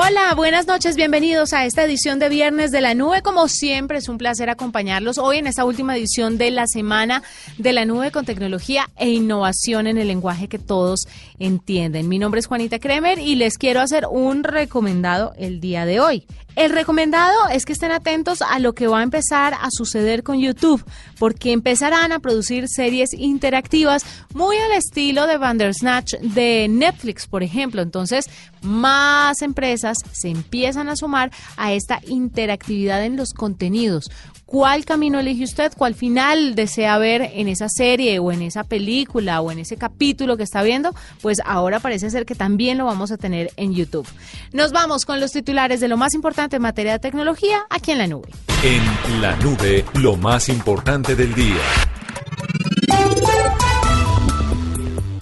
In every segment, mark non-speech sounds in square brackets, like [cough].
Hola, buenas noches, bienvenidos a esta edición de Viernes de la Nube. Como siempre, es un placer acompañarlos hoy en esta última edición de la semana de la Nube con tecnología e innovación en el lenguaje que todos entienden. Mi nombre es Juanita Kremer y les quiero hacer un recomendado el día de hoy. El recomendado es que estén atentos a lo que va a empezar a suceder con YouTube, porque empezarán a producir series interactivas muy al estilo de Bandersnatch de Netflix, por ejemplo. Entonces, más empresas se empiezan a sumar a esta interactividad en los contenidos. ¿Cuál camino elige usted? ¿Cuál final desea ver en esa serie o en esa película o en ese capítulo que está viendo? Pues ahora parece ser que también lo vamos a tener en YouTube. Nos vamos con los titulares de lo más importante en materia de tecnología aquí en la nube. En La Nube, lo más importante del día.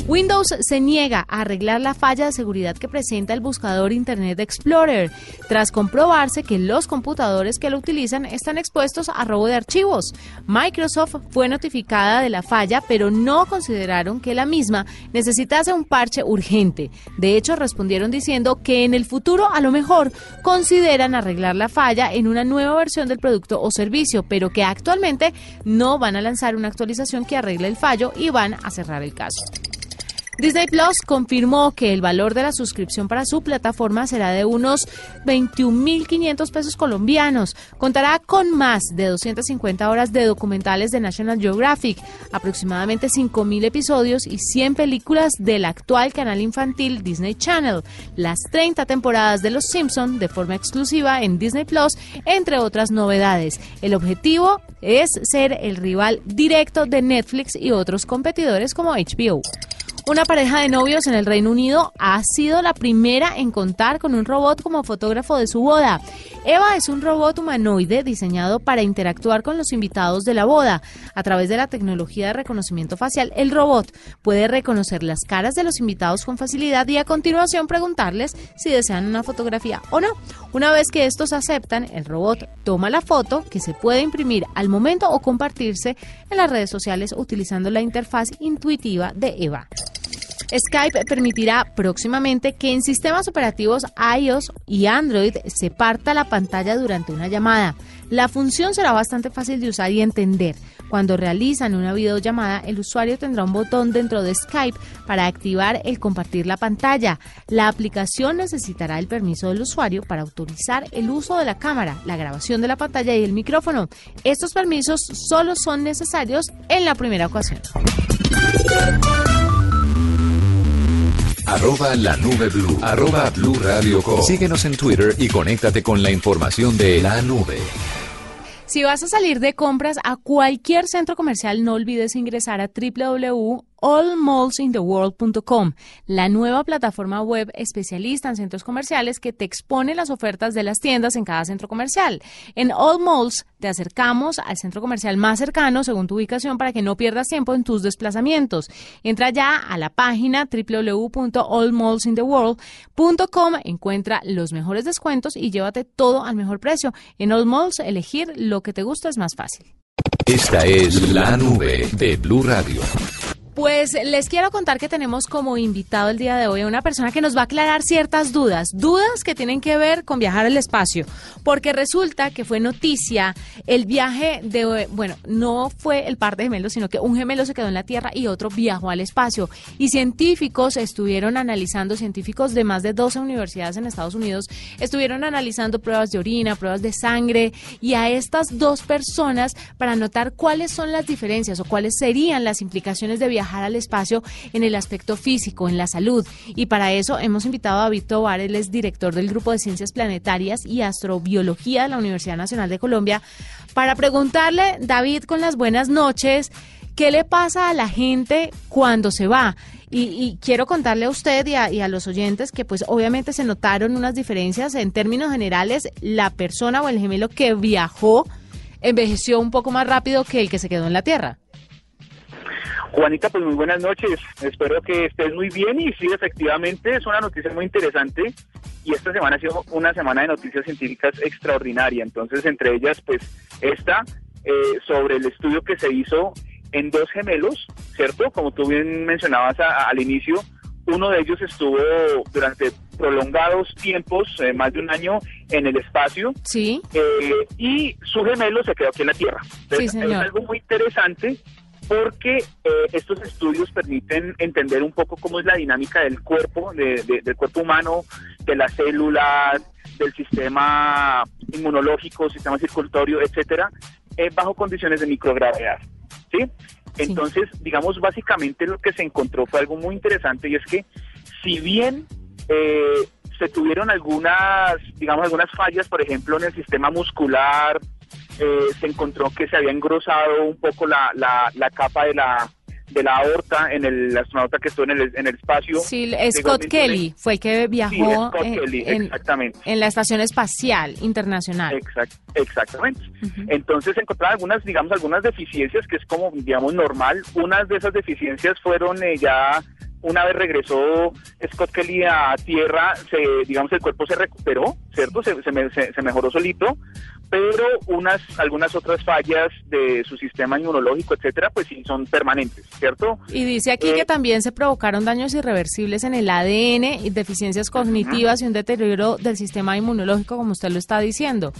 Windows se niega a arreglar la falla de seguridad que presenta el buscador Internet Explorer, tras comprobarse que los computadores que lo utilizan están expuestos a robo de archivos. Microsoft fue notificada de la falla, pero no consideraron que la misma necesitase un parche urgente. De hecho, respondieron diciendo que en el futuro a lo mejor consideran arreglar la falla en una nueva versión del producto o servicio, pero que actualmente no van a lanzar una actualización que arregle el fallo y van a cerrar el caso. Disney Plus confirmó que el valor de la suscripción para su plataforma será de unos 21.500 pesos colombianos. Contará con más de 250 horas de documentales de National Geographic, aproximadamente 5.000 episodios y 100 películas del actual canal infantil Disney Channel, las 30 temporadas de Los Simpson de forma exclusiva en Disney Plus, entre otras novedades. El objetivo es ser el rival directo de Netflix y otros competidores como HBO. Una pareja de novios en el Reino Unido ha sido la primera en contar con un robot como fotógrafo de su boda. Eva es un robot humanoide diseñado para interactuar con los invitados de la boda. A través de la tecnología de reconocimiento facial, el robot puede reconocer las caras de los invitados con facilidad y a continuación preguntarles si desean una fotografía o no. Una vez que estos aceptan, el robot toma la foto que se puede imprimir al momento o compartirse en las redes sociales utilizando la interfaz intuitiva de Eva. Skype permitirá próximamente que en sistemas operativos iOS y Android se parta la pantalla durante una llamada. La función será bastante fácil de usar y entender. Cuando realizan una videollamada, el usuario tendrá un botón dentro de Skype para activar el compartir la pantalla. La aplicación necesitará el permiso del usuario para autorizar el uso de la cámara, la grabación de la pantalla y el micrófono. Estos permisos solo son necesarios en la primera ocasión. Arroba la nube blue. Arroba blue radio com. Síguenos en Twitter y conéctate con la información de la nube. Si vas a salir de compras a cualquier centro comercial, no olvides ingresar a www.allmallsintheworld.com, la nueva plataforma web especialista en centros comerciales que te expone las ofertas de las tiendas en cada centro comercial. En All Malls te acercamos al centro comercial más cercano según tu ubicación para que no pierdas tiempo en tus desplazamientos. Entra ya a la página www.allmallsintheworld.com, encuentra los mejores descuentos y llévate todo al mejor precio. En All Malls elegir lo que te gusta es más fácil. Esta es la nube de Blue Radio. Pues les quiero contar que tenemos como invitado el día de hoy a una persona que nos va a aclarar ciertas dudas, dudas que tienen que ver con viajar al espacio, porque resulta que fue noticia el viaje de, bueno, no fue el par de gemelos, sino que un gemelo se quedó en la Tierra y otro viajó al espacio. Y científicos estuvieron analizando, científicos de más de 12 universidades en Estados Unidos, estuvieron analizando pruebas de orina, pruebas de sangre, y a estas dos personas para notar cuáles son las diferencias o cuáles serían las implicaciones de viajar al espacio en el aspecto físico, en la salud. Y para eso hemos invitado a David Tobar, director del Grupo de Ciencias Planetarias y Astrobiología de la Universidad Nacional de Colombia, para preguntarle, David, con las buenas noches, ¿qué le pasa a la gente cuando se va? Y, quiero contarle a usted y a, y a, los oyentes que pues obviamente se notaron unas diferencias en términos generales. La persona o el gemelo que viajó envejeció un poco más rápido que el que se quedó en la Tierra. Juanita, pues muy buenas noches. Espero que estés muy bien y sí, efectivamente es una noticia muy interesante y esta semana ha sido una semana de noticias científicas extraordinaria. Entonces, entre ellas, pues esta eh, sobre el estudio que se hizo en dos gemelos, ¿cierto? Como tú bien mencionabas al inicio, uno de ellos estuvo durante prolongados tiempos, eh, más de un año, en el espacio. Sí. Eh, y su gemelo se quedó aquí en la Tierra. sí, señor. Es algo muy interesante porque eh, estos estudios permiten entender un poco cómo es la dinámica del cuerpo, del cuerpo humano, de las células, del sistema inmunológico, sistema circulatorio, etcétera, eh, bajo condiciones de microgravedad. ¿sí? Entonces, digamos, básicamente lo que se encontró fue algo muy interesante y es que si bien eh, se tuvieron algunas, digamos, algunas fallas, por ejemplo, en el sistema muscular, eh, se encontró que se había engrosado un poco la, la, capa de la de la aorta en el astronauta que estuvo en el, en el espacio. Sí, Scott Kelly fue el que viajó en, en, la Estación Espacial Internacional. exactamente. Entonces se encontraron algunas, digamos, algunas deficiencias que es como, digamos, normal. Unas de esas deficiencias fueron eh, ya una vez regresó Scott Kelly a tierra, se, digamos, el cuerpo se recuperó, ¿cierto? Se, se, se mejoró solito, pero unas algunas otras fallas de su sistema inmunológico, etcétera, pues sí son permanentes, ¿cierto? Y dice aquí que eh, también se provocaron daños irreversibles en el ADN y deficiencias cognitivas y un deterioro del sistema inmunológico, como usted lo está diciendo.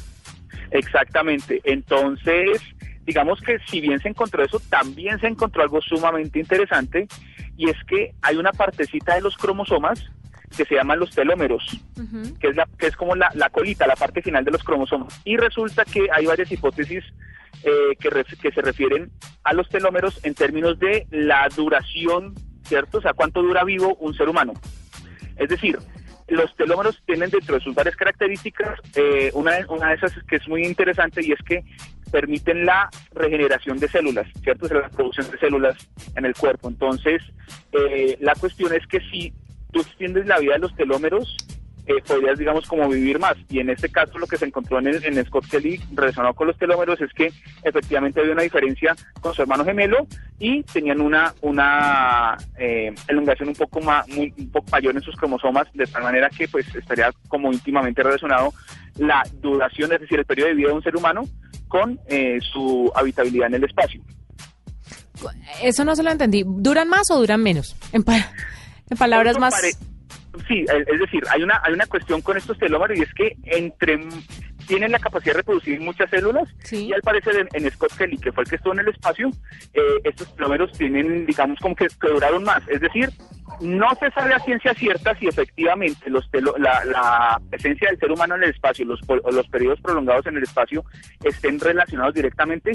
Exactamente. Entonces, digamos que si bien se encontró eso, también se encontró algo sumamente interesante y es que hay una partecita de los cromosomas que se llaman los telómeros, que es la que es como la, colita, la parte final de los cromosomas. Y resulta que hay varias hipótesis eh, que, que se refieren a los telómeros en términos de la duración, ¿cierto? O sea, cuánto dura vivo un ser humano. Es decir, los telómeros tienen dentro de sus varias características, eh, una, una de esas que es muy interesante y es que permiten la regeneración de células, ¿cierto? O la producción de células en el cuerpo. Entonces, eh, la cuestión es que si tú extiendes la vida de los telómeros, eh, podrías, digamos, como vivir más. Y en este caso lo que se encontró en, en Scott Kelly relacionado con los telómeros es que efectivamente había una diferencia con su hermano gemelo y tenían una, una eh, elongación un poco, más, un poco mayor en sus cromosomas, de tal manera que pues estaría como íntimamente relacionado la duración, es decir, el periodo de vida de un ser humano con eh, su habitabilidad en el espacio. Eso no se lo entendí. ¿Duran más o duran menos? En, en palabras más... Sí, es decir, hay una, hay una cuestión con estos telómeros y es que entre tienen la capacidad de reproducir muchas células y al parecer en, Scott Kelly, que fue el que estuvo en el espacio, eh, estos telómeros tienen, digamos, como que, duraron más. Es decir, no se sabe a ciencia cierta si efectivamente los la, la, presencia del ser humano en el espacio, los, los periodos prolongados en el espacio estén relacionados directamente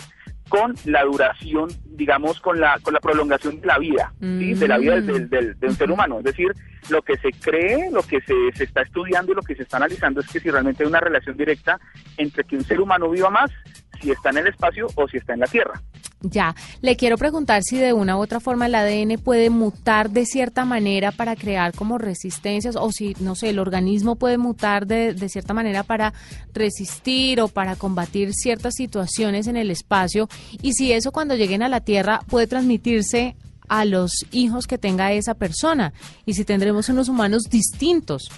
con la duración, digamos, con la, con la prolongación de la vida, de la vida del, del, de un ser humano. Es decir, lo que se cree, lo que se, se está estudiando y lo que se está analizando es que si realmente hay una relación directa entre que un ser humano viva más, si está en el espacio o si está en la Tierra. Ya, le quiero preguntar si de una u otra forma el ADN puede mutar de cierta manera para crear como resistencias o si, no sé, el organismo puede mutar de, de cierta manera para resistir o para combatir ciertas situaciones en el espacio y si eso cuando lleguen a la Tierra puede transmitirse a los hijos que tenga esa persona y si tendremos unos humanos distintos.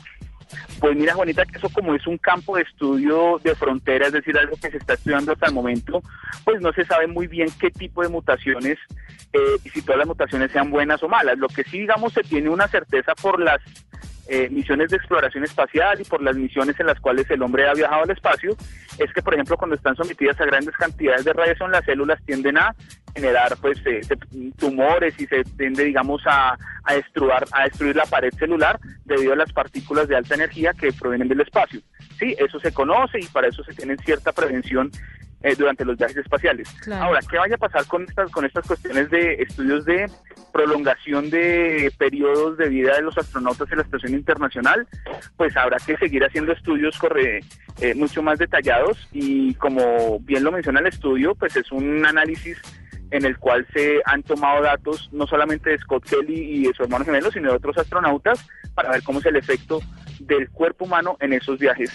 Pues mira, Juanita, que eso como es un campo de estudio de frontera, es decir, algo que se está estudiando hasta el momento, pues no se sabe muy bien qué tipo de mutaciones eh, y si todas las mutaciones sean buenas o malas. Lo que sí, digamos, se tiene una certeza por las eh, misiones de exploración espacial y por las misiones en las cuales el hombre ha viajado al espacio, es que, por ejemplo, cuando están sometidas a grandes cantidades de radiación, las células tienden a generar pues eh, tumores y se tiende, digamos, a, a, destruir, a destruir la pared celular debido a las partículas de alta energía que provienen del espacio. Sí, eso se conoce y para eso se tiene cierta prevención eh, durante los viajes espaciales. Ahora, ¿qué vaya a pasar con estas, con estas cuestiones de estudios de prolongación de periodos de vida de los astronautas en la Estación Internacional? Pues habrá que seguir haciendo estudios corre, eh, mucho más detallados y como bien lo menciona el estudio, pues es un análisis en el cual se han tomado datos no solamente de Scott Kelly y de su hermano gemelo, sino de otros astronautas para ver cómo es el efecto del cuerpo humano en esos viajes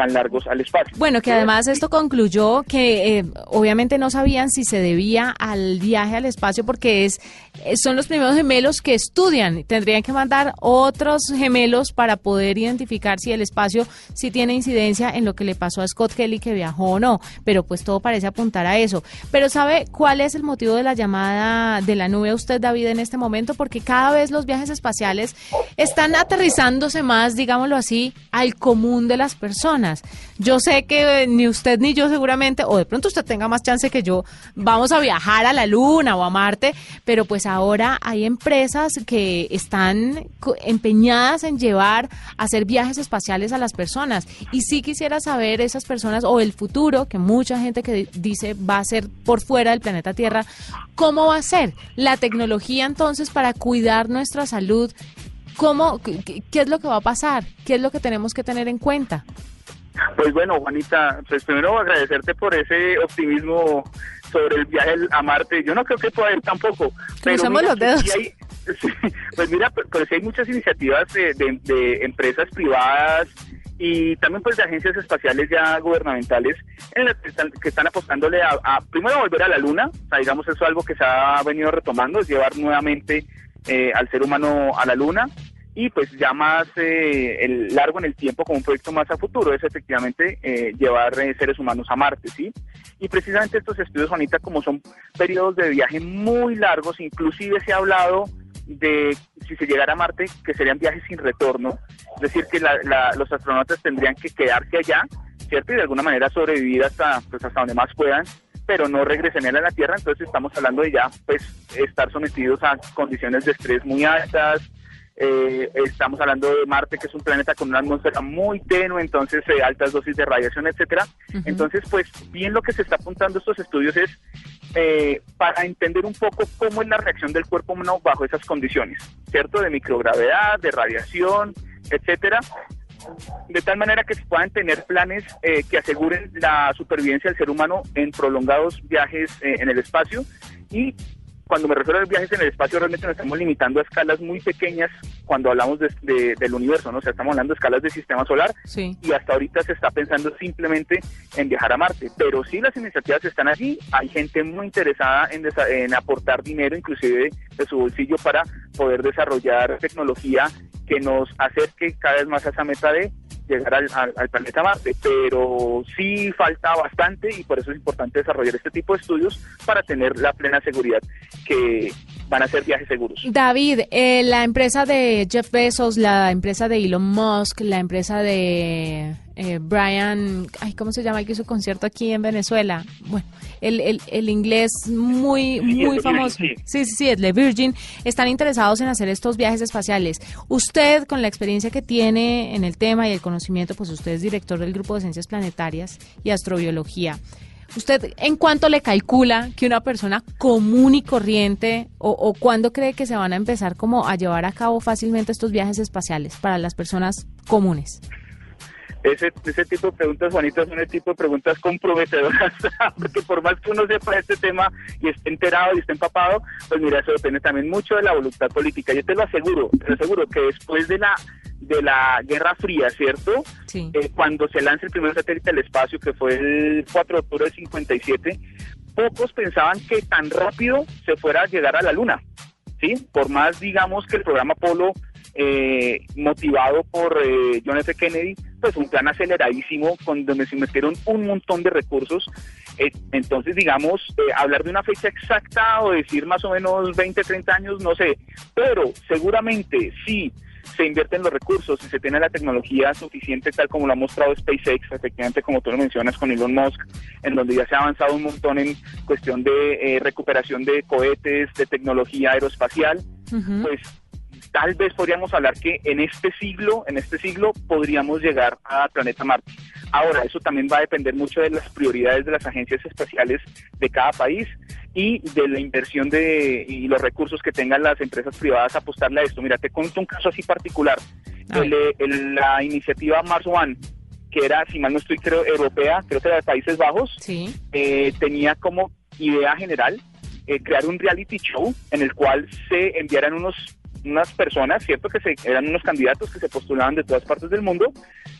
tan largos al espacio. Bueno, que además esto concluyó que eh, obviamente no sabían si se debía al viaje al espacio porque es eh, son los primeros gemelos que estudian. Tendrían que mandar otros gemelos para poder identificar si el espacio sí tiene incidencia en lo que le pasó a Scott Kelly que viajó o no. Pero pues todo parece apuntar a eso. Pero ¿sabe cuál es el motivo de la llamada de la nube a usted, David, en este momento? Porque cada vez los viajes espaciales están aterrizándose más, digámoslo así, al común de las personas. Yo sé que ni usted ni yo seguramente, o de pronto usted tenga más chance que yo, vamos a viajar a la Luna o a Marte, pero pues ahora hay empresas que están empeñadas en llevar a hacer viajes espaciales a las personas. Y sí quisiera saber esas personas o el futuro, que mucha gente que dice va a ser por fuera del planeta Tierra, ¿cómo va a ser la tecnología entonces para cuidar nuestra salud? ¿Cómo, qué es lo que va a pasar? ¿Qué es lo que tenemos que tener en cuenta? Pues bueno, Juanita, pues primero agradecerte por ese optimismo sobre el viaje a Marte. Yo no creo que pueda ir tampoco. Pero los dedos. [laughs] pues mira, pues hay muchas iniciativas de, empresas privadas y también pues de agencias espaciales ya gubernamentales en las que están, apostándole a, primero volver a la luna, o sea, digamos eso es algo que se ha venido retomando, es llevar nuevamente eh, al ser humano a la luna y pues ya más eh, el largo en el tiempo como un proyecto más a futuro es efectivamente eh, llevar eh, seres humanos a Marte, ¿sí? Y precisamente estos estudios, Juanita, como son periodos de viaje muy largos, inclusive se ha hablado de si se llegara a Marte, que serían viajes sin retorno, es decir, que los astronautas tendrían que quedarse allá, ¿cierto? Y de alguna manera sobrevivir hasta, pues, hasta donde más puedan, pero no regresen a la Tierra, entonces estamos hablando de ya, pues, estar sometidos a condiciones de estrés muy altas, eh, estamos hablando de Marte, que es un planeta con una atmósfera muy tenue, entonces eh, altas dosis de radiación, etcétera. Entonces, pues bien lo que se está apuntando estos estudios es eh, para entender un poco cómo es la reacción del cuerpo humano bajo esas condiciones, ¿cierto? De microgravedad, de radiación, etcétera de tal manera que se puedan tener planes que aseguren la supervivencia del ser humano en prolongados viajes en el espacio y cuando me refiero a los viajes en el espacio, realmente nos estamos limitando a escalas muy pequeñas cuando hablamos de, del universo, ¿no? O sea, estamos hablando de escalas del sistema solar y hasta ahorita se está pensando simplemente en viajar a Marte. Pero sí las iniciativas están allí, hay gente muy interesada en, en aportar dinero, inclusive de su bolsillo, para poder desarrollar tecnología que nos acerque cada vez más a esa meta de llegar al, planeta Marte, pero sí falta bastante y por eso es importante desarrollar este tipo de estudios para tener la plena seguridad que van a ser viajes seguros. David, eh, la empresa de Jeff Bezos, la empresa de Elon Musk, la empresa de eh, Brian, ay, ¿cómo se llama el que hizo concierto aquí en Venezuela? Bueno, el, el, el inglés muy, muy famoso. sí. sí, sí, es de Virgin. Están interesados en hacer estos viajes espaciales. Usted, con la experiencia que tiene en el tema y el conocimiento, pues usted es director del Grupo de Ciencias Planetarias y Astrobiología. ¿Usted en cuánto le calcula que una persona común y corriente o, o cuándo cree que se van a empezar como a llevar a cabo fácilmente estos viajes espaciales para las personas comunes? Ese, ese tipo de preguntas, Juanita, son el tipo de preguntas comprometedoras, [laughs] porque por más que uno sepa este tema y esté enterado y esté empapado, pues mira, eso depende también mucho de la voluntad política. Yo te lo aseguro, te lo aseguro que después de la de la Guerra Fría, ¿cierto? Sí. Eh, cuando se lanza el primer satélite al espacio, que fue el 4 de octubre del 57, pocos pensaban que tan rápido se fuera a llegar a la Luna, ¿sí? Por más, digamos, que el programa Apolo eh, motivado por eh, John F. Kennedy, pues un plan aceleradísimo con donde se metieron un montón de recursos. Eh, entonces, digamos, eh, hablar de una fecha exacta o decir más o menos 20, 30 años, no sé, pero seguramente sí se invierten los recursos y se tiene la tecnología suficiente, tal como lo ha mostrado SpaceX, efectivamente, como tú lo mencionas con Elon Musk, en donde ya se ha avanzado un montón en cuestión de eh, recuperación de cohetes, de tecnología aeroespacial, pues tal vez podríamos hablar que en este siglo, en este siglo podríamos llegar a planeta Marte. Ahora, eso también va a depender mucho de las prioridades de las agencias espaciales de cada país y de la inversión de y los recursos que tengan las empresas privadas a apostarle a esto. Mira, te cuento un caso así particular. El, eh, el- la iniciativa Mars One, que era, si mal no estoy, creo, europea, creo que era de Países Bajos, Sí. eh, tenía como idea general eh, crear un reality show en el cual se enviaran unos unas personas, cierto que se, eran unos candidatos que se postulaban de todas partes del mundo,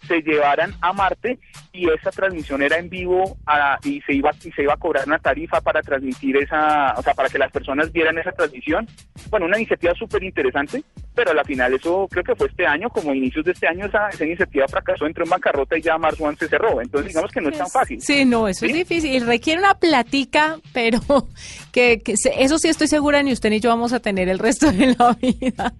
se llevaran a Marte y esa transmisión era en vivo a- y se iba y se iba a cobrar una tarifa para transmitir esa, o sea, para que las personas vieran esa transmisión. Bueno, una iniciativa súper interesante, pero a la final eso creo que fue este año, como inicios de este año esa, esa iniciativa fracasó, entró en bancarrota y ya Mars One se cerró. Entonces digamos que no es tan fácil. Sí, no, eso es difícil. Requiere una platica, pero [laughs] que, que eso sí estoy segura, ni usted ni yo vamos a tener el resto de la [laughs] vida.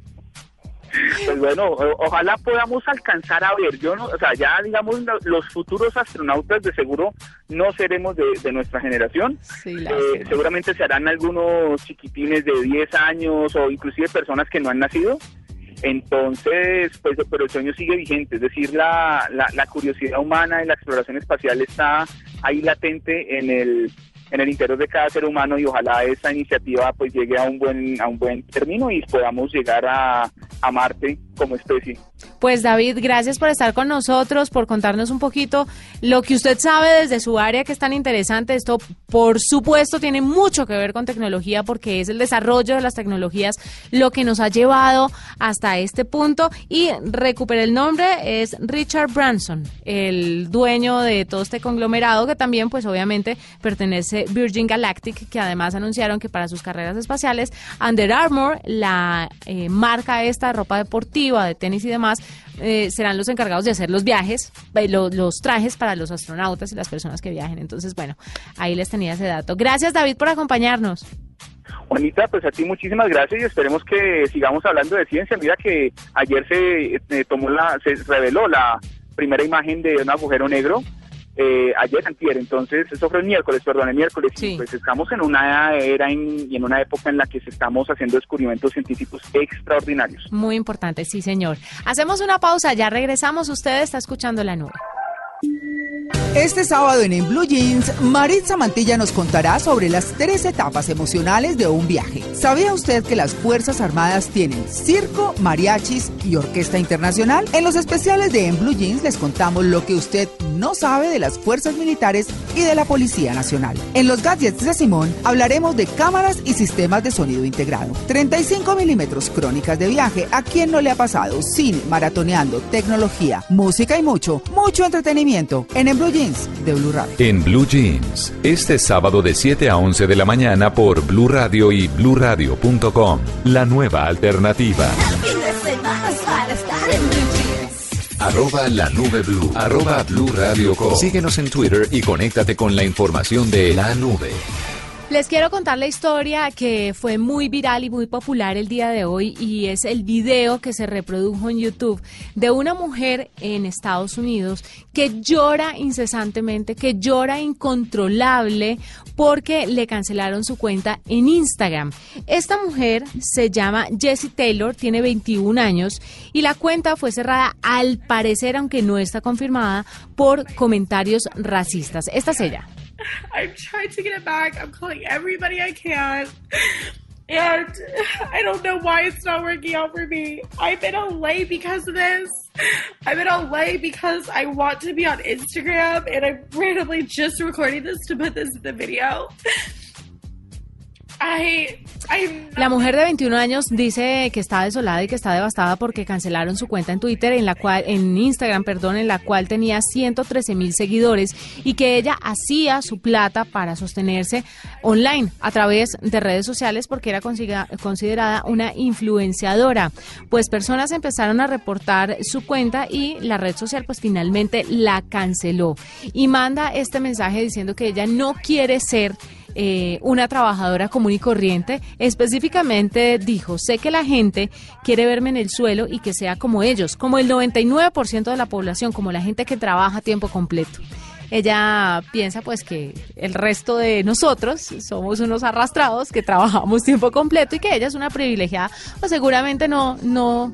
Pues bueno, ojalá podamos alcanzar a ver. Yo no, o sea, ya digamos lo- los futuros astronautas de seguro no seremos de, de nuestra generación. Sí, Eh, seguramente se harán algunos chiquitines de 10 años o inclusive personas que no han nacido. Entonces, pues, pero el sueño sigue vigente, es decir, la, la, la curiosidad humana y la exploración espacial está ahí latente en el en el interior de cada ser humano y ojalá esta iniciativa pues llegue a un buen a un buen término y podamos llegar a, a Marte como especie. Pues David, gracias por estar con nosotros, por contarnos un poquito lo que usted sabe desde su área que es tan interesante. Esto, por supuesto, tiene mucho que ver con tecnología porque es el desarrollo de las tecnologías lo que nos ha llevado hasta este punto. Y recupere el nombre, es Richard Branson, el dueño de todo este conglomerado que también, pues obviamente, pertenece Virgin Galactic, que además anunciaron que para sus carreras espaciales, Under Armour, la eh, marca esta de ropa deportiva, de tenis y demás, eh, serán los encargados de hacer los viajes, eh, lo- los trajes para los astronautas y las personas que viajen. Entonces, bueno, ahí les tenía ese dato. Gracias, David, por acompañarnos. Juanita, pues a ti muchísimas gracias y esperemos que sigamos hablando de ciencia. Mira que ayer se eh, tomó la, se reveló la primera imagen de un agujero negro. Eh, ayer antier, entonces eso fue el miércoles, perdón, el miércoles, Sí. pues estamos en una era en- y en una época en la que estamos haciendo descubrimientos científicos extraordinarios. Muy importante, sí, señor. Hacemos una pausa, ya regresamos. Usted está escuchando la nube. Este sábado en En Blue Jeans, Maritza Mantilla nos contará sobre las tres etapas emocionales de un viaje. ¿Sabía usted que las Fuerzas Armadas tienen circo, mariachis y orquesta internacional? En los especiales de En Blue Jeans les contamos lo que usted no sabe de las fuerzas militares y de la Policía Nacional. En los gadgets de Simón hablaremos de cámaras y sistemas de sonido integrado. 35 milímetros crónicas de viaje. ¿A quién no le ha pasado? Cine, maratoneando, tecnología, música y mucho, mucho entretenimiento en Blue Jeans de Blue Radio. En Blue Jeans, este sábado de 7 a 11 de la mañana por Blue Radio y bluradio.com. La nueva alternativa. Arroba la nube blue. Arroba blue radio com. Síguenos en Twitter y conéctate con la información de la nube. Les quiero contar la historia que fue muy viral y muy popular el día de hoy y es el video que se reprodujo en YouTube de una mujer en Estados Unidos que llora incesantemente, que llora incontrolable porque le cancelaron su cuenta en Instagram. Esta mujer se llama Jessie Taylor, tiene 21 años y la cuenta fue cerrada al parecer, aunque no está confirmada, por comentarios racistas. Esta es ella. [laughs] I'm trying to get it back. I'm calling everybody I can. And I don't know why it's not working out for me. I'm in LA because of this. I'm in LA because I want to be on Instagram and I'm randomly just recording this to put this in the video. La mujer de 21 años dice que está desolada y que está devastada porque cancelaron su cuenta en Twitter, en la cual, en Instagram, perdón, en la cual tenía 113 mil seguidores y que ella hacía su plata para sostenerse online a través de redes sociales porque era considerada una influenciadora. Pues personas empezaron a reportar su cuenta y la red social pues finalmente la canceló y manda este mensaje diciendo que ella no quiere ser eh, una trabajadora común y corriente. Específicamente dijo, sé que la gente quiere verme en el suelo y que sea como ellos, como el 99% de la población, como la gente que trabaja tiempo completo. Ella piensa pues que el resto de nosotros somos unos arrastrados que trabajamos tiempo completo y que ella es una privilegiada, pues seguramente no, no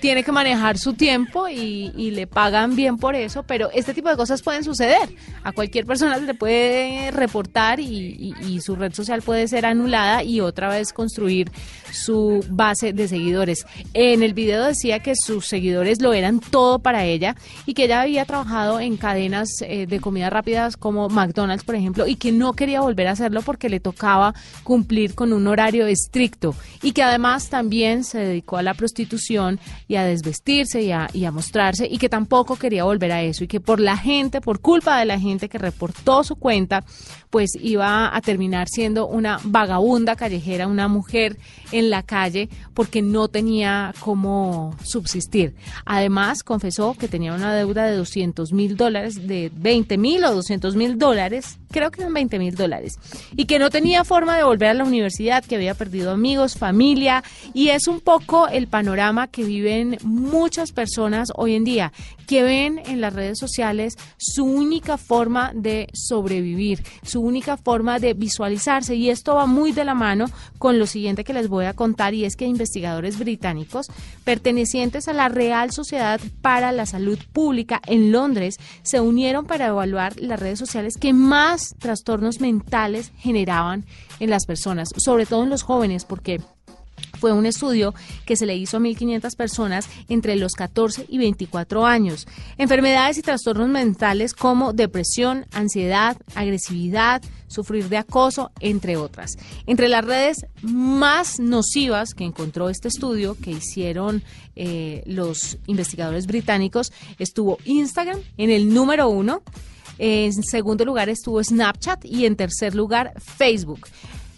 tiene que manejar su tiempo y, y le pagan bien por eso, pero este tipo de cosas pueden suceder. A cualquier persona le puede reportar y su red social puede ser anulada y otra vez construir su base de seguidores. En el video decía que sus seguidores lo eran todo para ella y que ella había trabajado en cadenas eh, de comidas rápidas como McDonald's, por ejemplo, y que no quería volver a hacerlo porque le tocaba cumplir con un horario estricto y que además también se dedicó a la prostitución y a desvestirse y a, y a mostrarse y que tampoco quería volver a eso y que por la gente, por culpa de la gente que reportó su cuenta, pues iba a terminar siendo una vagabunda callejera, una mujer en la calle porque no tenía cómo subsistir. Además, confesó que tenía una deuda de 200 mil dólares, de 20 mil o 200 mil dólares, creo que eran 20 mil dólares, y que no tenía forma de volver a la universidad, que había perdido amigos, familia, y es un poco el panorama que viven muchas personas hoy en día, que ven en las redes sociales su única forma de sobrevivir, su única forma de visualizarse, y esto va muy de la mano con lo siguiente que les voy a contar, y es que investigadores británicos pertenecientes a la Real Sociedad para la Salud Pública en Londres se unieron para evaluar las redes sociales que más trastornos mentales generaban en las personas, sobre todo en los jóvenes, porque fue un estudio que se le hizo a 1.500 personas entre los 14 y 24 años. Enfermedades y trastornos mentales como depresión, ansiedad, agresividad, sufrir de acoso, entre otras. Entre las redes más nocivas que encontró este estudio que hicieron eh, los investigadores británicos estuvo Instagram en el número uno. En segundo lugar estuvo Snapchat y en tercer lugar Facebook.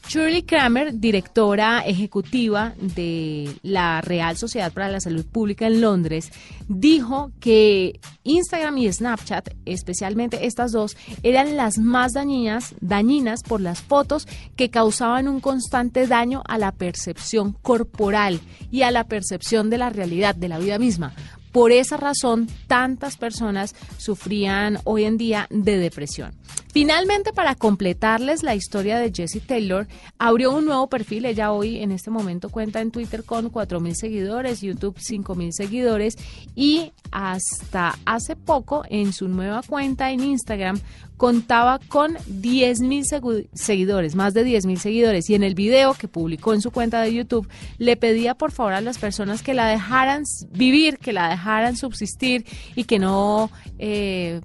Shirley Kramer, directora ejecutiva de la Real Sociedad para la Salud Pública en Londres, dijo que Instagram y Snapchat, especialmente estas dos, eran las más dañinas, dañinas por las fotos que causaban un constante daño a la percepción corporal y a la percepción de la realidad, de la vida misma. Por esa razón, tantas personas sufrían hoy en día de depresión. Finalmente, para completarles la historia de Jessie Taylor, abrió un nuevo perfil. Ella hoy en este momento cuenta en Twitter con 4.000 seguidores, YouTube 5.000 seguidores y hasta hace poco en su nueva cuenta en Instagram contaba con 10.000 segu- seguidores, más de 10.000 seguidores. Y en el video que publicó en su cuenta de YouTube, le pedía por favor a las personas que la dejaran vivir, que la dejaran subsistir y que no... eh,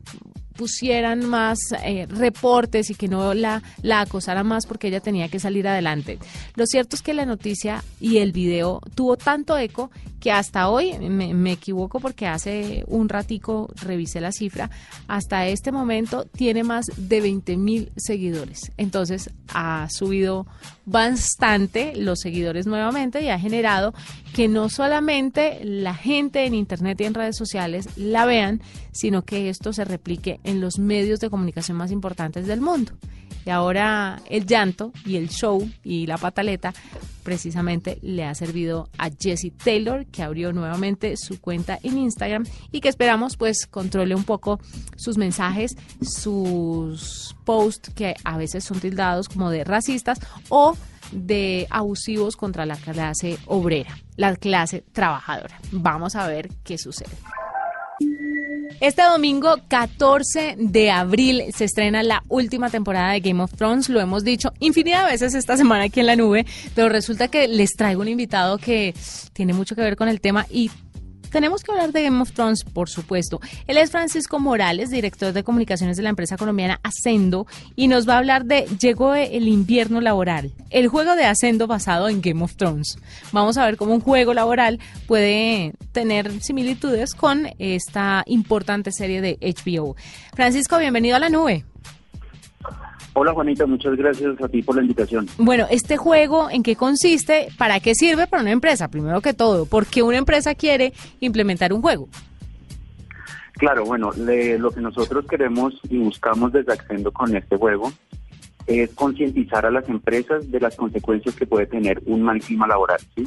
pusieran más eh, reportes y que no la, acosaran más porque ella tenía que salir adelante. Lo cierto es que la noticia y el video tuvo tanto eco que hasta hoy, me, me equivoco porque hace un ratico revisé la cifra, hasta este momento tiene más de 20 mil seguidores. Entonces ha subido bastante los seguidores nuevamente y ha generado que no solamente la gente en Internet y en redes sociales la vean, sino que esto se replique en los medios de comunicación más importantes del mundo. Y ahora el llanto y el show y la pataleta precisamente le ha servido a Jessie Taylor, que abrió nuevamente su cuenta en Instagram y que esperamos pues controle un poco sus mensajes, sus posts que a veces son tildados como de racistas o de abusivos contra la clase obrera, la clase trabajadora. Vamos a ver qué sucede. Este domingo 14 de abril se estrena la última temporada de Game of Thrones. Lo hemos dicho infinidad de veces esta semana aquí en la nube, pero resulta que les traigo un invitado que tiene mucho que ver con el tema y tenemos que hablar de Game of Thrones, por supuesto. Él es Francisco Morales, director de comunicaciones de la empresa colombiana Ascendo, y nos va a hablar de Llegó el invierno laboral, el juego de Ascendo basado en Game of Thrones. Vamos a ver cómo un juego laboral puede tener similitudes con esta importante serie de HBO. Francisco, bienvenido a la nube. Hola Juanita, muchas gracias a ti por la invitación. Bueno, este juego, ¿en qué consiste? ¿Para qué sirve para una empresa? Primero que todo, ¿por qué una empresa quiere implementar un juego? Claro, bueno, lo que nosotros queremos y buscamos desde Accendo con este juego es concientizar a las empresas de las consecuencias que puede tener un mal clima laboral. ¿sí?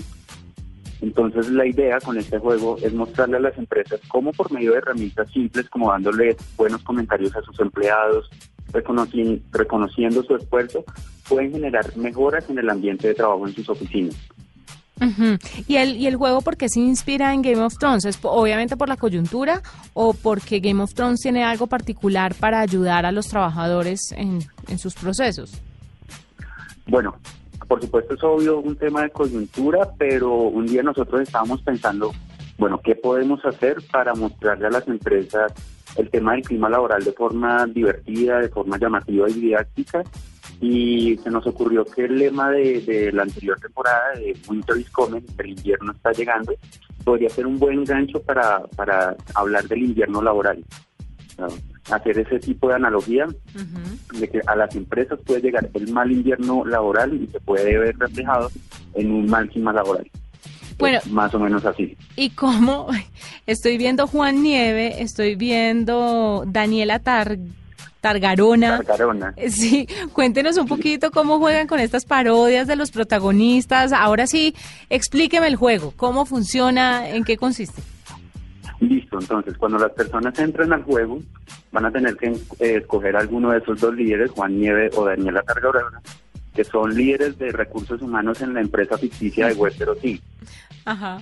Entonces la idea con este juego es mostrarle a las empresas cómo por medio de herramientas simples como dándole buenos comentarios a sus empleados, reconociendo su esfuerzo, pueden generar mejoras en el ambiente de trabajo en sus oficinas. ¿Y, el, ¿Y el juego por qué se inspira en Game of Thrones? ¿Es obviamente por la coyuntura o porque Game of Thrones tiene algo particular para ayudar a los trabajadores en, en sus procesos? Bueno, por supuesto es obvio un tema de coyuntura, pero un día nosotros estábamos pensando, bueno, ¿qué podemos hacer para mostrarle a las empresas el tema del clima laboral de forma divertida, de forma llamativa y didáctica. Y se nos ocurrió que el lema de, la anterior temporada de Winter is coming, el invierno está llegando, podría ser un buen gancho para, para hablar del invierno laboral. Hacer ese tipo de analogía de que a las empresas puede llegar el mal invierno laboral y se puede ver reflejado en un mal clima laboral. Bueno, más o menos así. ¿Y cómo? Estoy viendo Juan Nieve, estoy viendo Daniela Tar Targarona. Targarona. Eh, sí, cuéntenos un poquito cómo juegan con estas parodias de los protagonistas. Ahora sí, explíqueme el juego, cómo funciona, en qué consiste. Listo, entonces cuando las personas entran al juego van a tener que eh, escoger alguno de esos dos líderes, Juan Nieve o Daniela Targarona, que son líderes de recursos humanos en la empresa ficticia de Westeros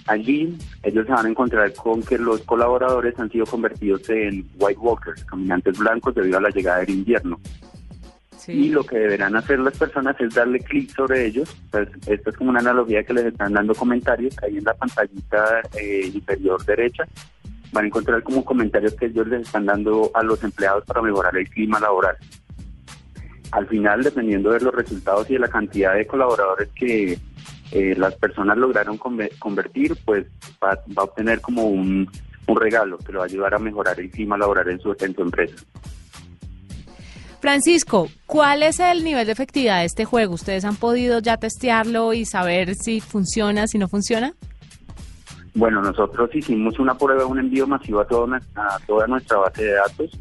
Allí ellos se van a encontrar con que los colaboradores han sido convertidos en White Walkers, caminantes blancos debido a la llegada del invierno. Y lo que deberán hacer las personas es darle clic sobre ellos. Pues, esto es como una analogía que les están dando comentarios ahí en la pantallita eh, inferior derecha. Van a encontrar como comentarios que ellos les están dando a los empleados para mejorar el clima laboral al final, dependiendo de los resultados y de la cantidad de colaboradores que eh, las personas lograron convertir, pues va, a obtener como un, regalo que lo va a ayudar a mejorar el clima laboral en su, en su empresa. Francisco, ¿cuál es el nivel de efectividad de este juego? ¿Ustedes han podido ya testearlo y saber si funciona, si no funciona? Bueno, nosotros hicimos una prueba, un envío masivo a toda, a toda nuestra base de datos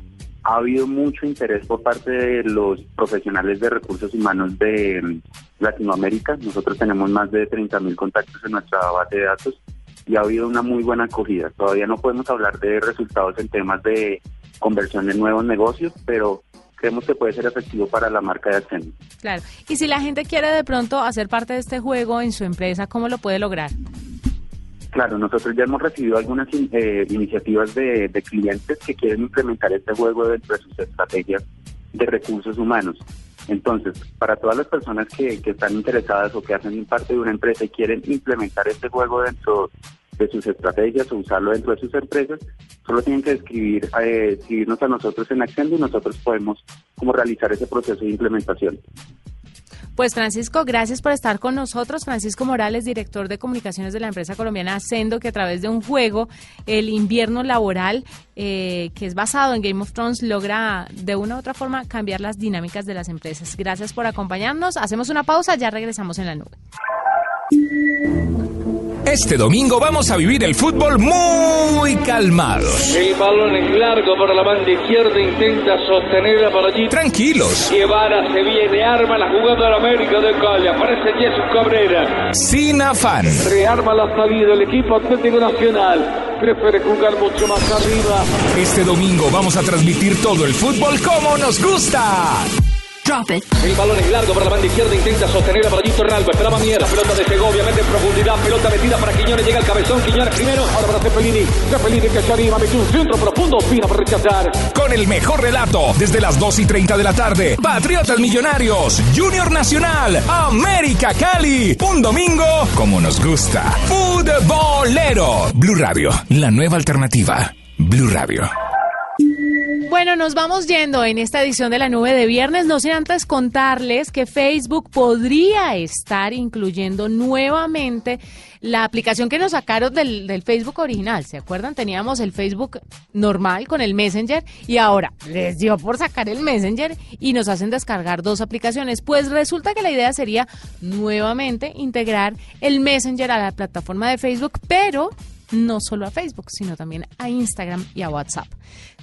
ha habido mucho interés por parte de los profesionales de recursos humanos de mm, Latinoamérica. Nosotros tenemos más de 30 mil contactos en nuestra base de datos y ha habido una muy buena acogida. Todavía no podemos hablar de resultados en temas de conversión en nuevos negocios, pero creemos que puede ser efectivo para la marca de Accent. Claro. Y si la gente quiere de pronto hacer parte de este juego en su empresa, ¿cómo lo puede lograr? Claro, nosotros ya hemos recibido algunas eh, iniciativas de, clientes que quieren implementar este juego dentro de sus estrategias de recursos humanos. Entonces, para todas las personas que, están interesadas o que hacen parte de una empresa y quieren implementar este juego dentro de sus estrategias o usarlo dentro de sus empresas, solo tienen que escribir, eh, escribirnos a nosotros en Accendo y nosotros podemos como realizar ese proceso de implementación. Pues Francisco, gracias por estar con nosotros. Francisco Morales, director de comunicaciones de la empresa colombiana Sendo, que a través de un juego, el invierno laboral, eh, que es basado en Game of Thrones, logra de una u otra forma cambiar las dinámicas de las empresas. Gracias por acompañarnos. Hacemos una pausa, ya regresamos en la nube. Este domingo vamos a vivir el fútbol muy calmados. El balón es largo para la banda izquierda, intenta sostenerla por allí. Tranquilos. Guevara se viene, arma la jugada del América de Cali. Aparece Jesús Cabrera. Sin afán. Rearma la salida el equipo Atlético Nacional. Prefiere jugar mucho más arriba. Este domingo vamos a transmitir todo el fútbol como nos gusta. Drop it. El balón es largo para la banda izquierda, intenta sostener a Brayito Ralgo, esperaba Mier, la pelota despegó obviamente en profundidad, pelota metida para Quiñones, llega el cabezón, Quiñones primero, ahora para Cepelini, Cepelini que se anima, metió un centro profundo, Pina para rechazar. Con el mejor relato, desde las 2 y 30 de la tarde, Patriotas Millonarios, Junior Nacional, América Cali, un domingo como nos gusta. Futbolero. Blue Radio, la nueva alternativa. Blue Radio. Bueno, nos vamos yendo en esta edición de la nube de viernes, no sin antes contarles que Facebook podría estar incluyendo nuevamente la aplicación que nos sacaron del, del, Facebook original. ¿Se acuerdan? Teníamos el Facebook normal con el Messenger y ahora les dio por sacar el Messenger y nos hacen descargar dos aplicaciones. Pues resulta que la idea sería nuevamente integrar el Messenger a la plataforma de Facebook, pero no solo a Facebook, sino también a Instagram y a WhatsApp.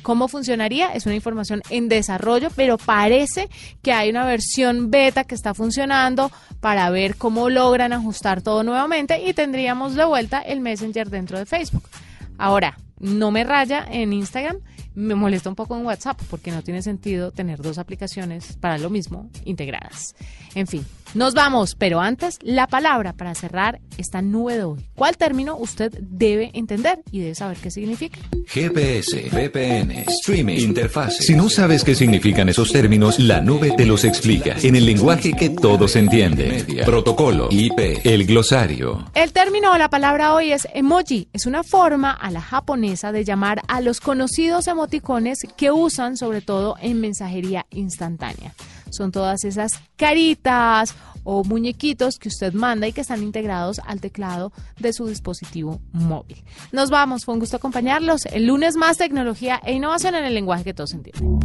¿Cómo funcionaría? Es una información en desarrollo, pero parece que hay una versión beta que está funcionando para ver cómo logran ajustar todo nuevamente y tendríamos de vuelta el Messenger dentro de Facebook. Ahora, no me raya en Instagram, me molesta un poco en WhatsApp porque no tiene sentido tener dos aplicaciones para lo mismo integradas. En fin, nos vamos, pero antes la palabra para cerrar esta nube de hoy. ¿Cuál término usted debe entender y debe saber qué significa? GPS, VPN, streaming, interfaz. Si no sabes qué significan esos términos, la nube te los explica en el lenguaje que todos entienden. Protocolo, IP, el glosario. El término o la palabra hoy es emoji. Es una forma a la japonesa de llamar a los conocidos emoticones que usan sobre todo en mensajería instantánea. Son todas esas caritas o muñequitos que usted manda y que están integrados al teclado de su dispositivo móvil. Nos vamos, fue un gusto acompañarlos. El lunes más tecnología e innovación en el lenguaje que todos entienden.